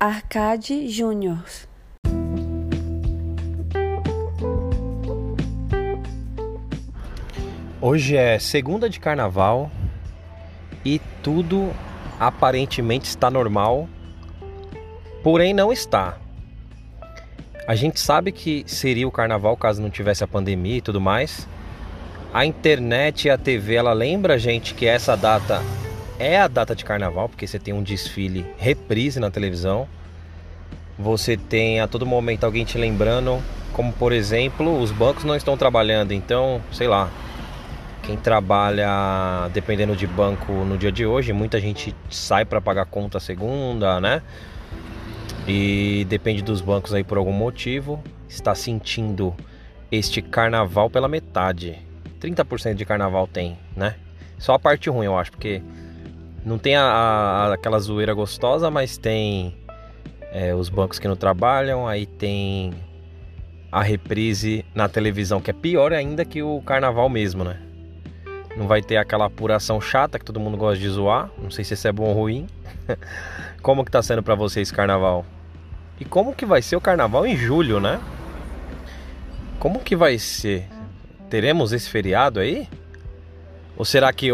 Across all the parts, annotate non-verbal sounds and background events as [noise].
Arcade Júnior. Hoje é segunda de carnaval e tudo aparentemente está normal, porém não está. A gente sabe que seria o carnaval caso não tivesse a pandemia e tudo mais. A internet e a TV ela lembra a gente que essa data é a data de carnaval, porque você tem um desfile reprise na televisão. Você tem a todo momento alguém te lembrando, como por exemplo, os bancos não estão trabalhando, então, sei lá, quem trabalha dependendo de banco no dia de hoje, muita gente sai para pagar conta segunda, né? E depende dos bancos aí por algum motivo, está sentindo este carnaval pela metade. 30% de carnaval tem, né? Só a parte ruim, eu acho, porque não tem a, a aquela zoeira gostosa, mas tem é, os bancos que não trabalham, aí tem a reprise na televisão, que é pior ainda que o carnaval mesmo, né? Não vai ter aquela apuração chata que todo mundo gosta de zoar. Não sei se isso é bom ou ruim. [laughs] como que tá sendo para vocês carnaval? E como que vai ser o carnaval em julho, né? Como que vai ser? Teremos esse feriado aí? Ou será que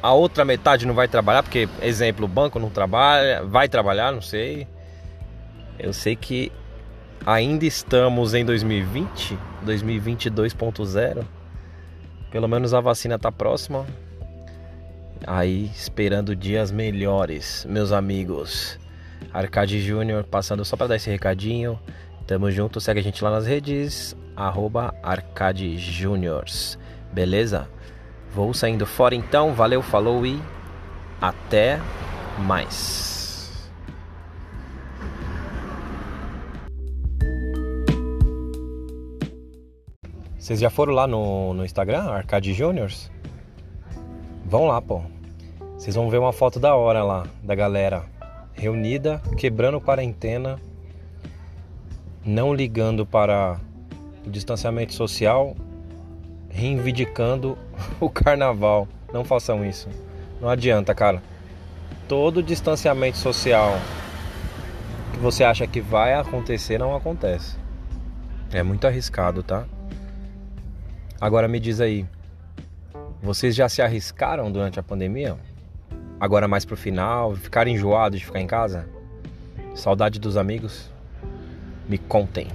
a outra metade não vai trabalhar? Porque, exemplo, o banco não trabalha, vai trabalhar, não sei. Eu sei que ainda estamos em 2020, 2022.0. Pelo menos a vacina tá próxima. Aí esperando dias melhores, meus amigos. Arcade Júnior passando só para dar esse recadinho. Tamo junto, segue a gente lá nas redes, arroba Arcade. Beleza? Vou saindo fora então, valeu, falou e até mais. Vocês já foram lá no, no Instagram, Arcade Juniors? Vão lá, pô. Vocês vão ver uma foto da hora lá, da galera reunida, quebrando quarentena, não ligando para o distanciamento social, reivindicando [laughs] o carnaval. Não façam isso. Não adianta, cara. Todo distanciamento social que você acha que vai acontecer não acontece. É muito arriscado, tá? Agora me diz aí, vocês já se arriscaram durante a pandemia? Agora mais pro final, ficaram enjoados de ficar em casa? Saudade dos amigos? Me contem.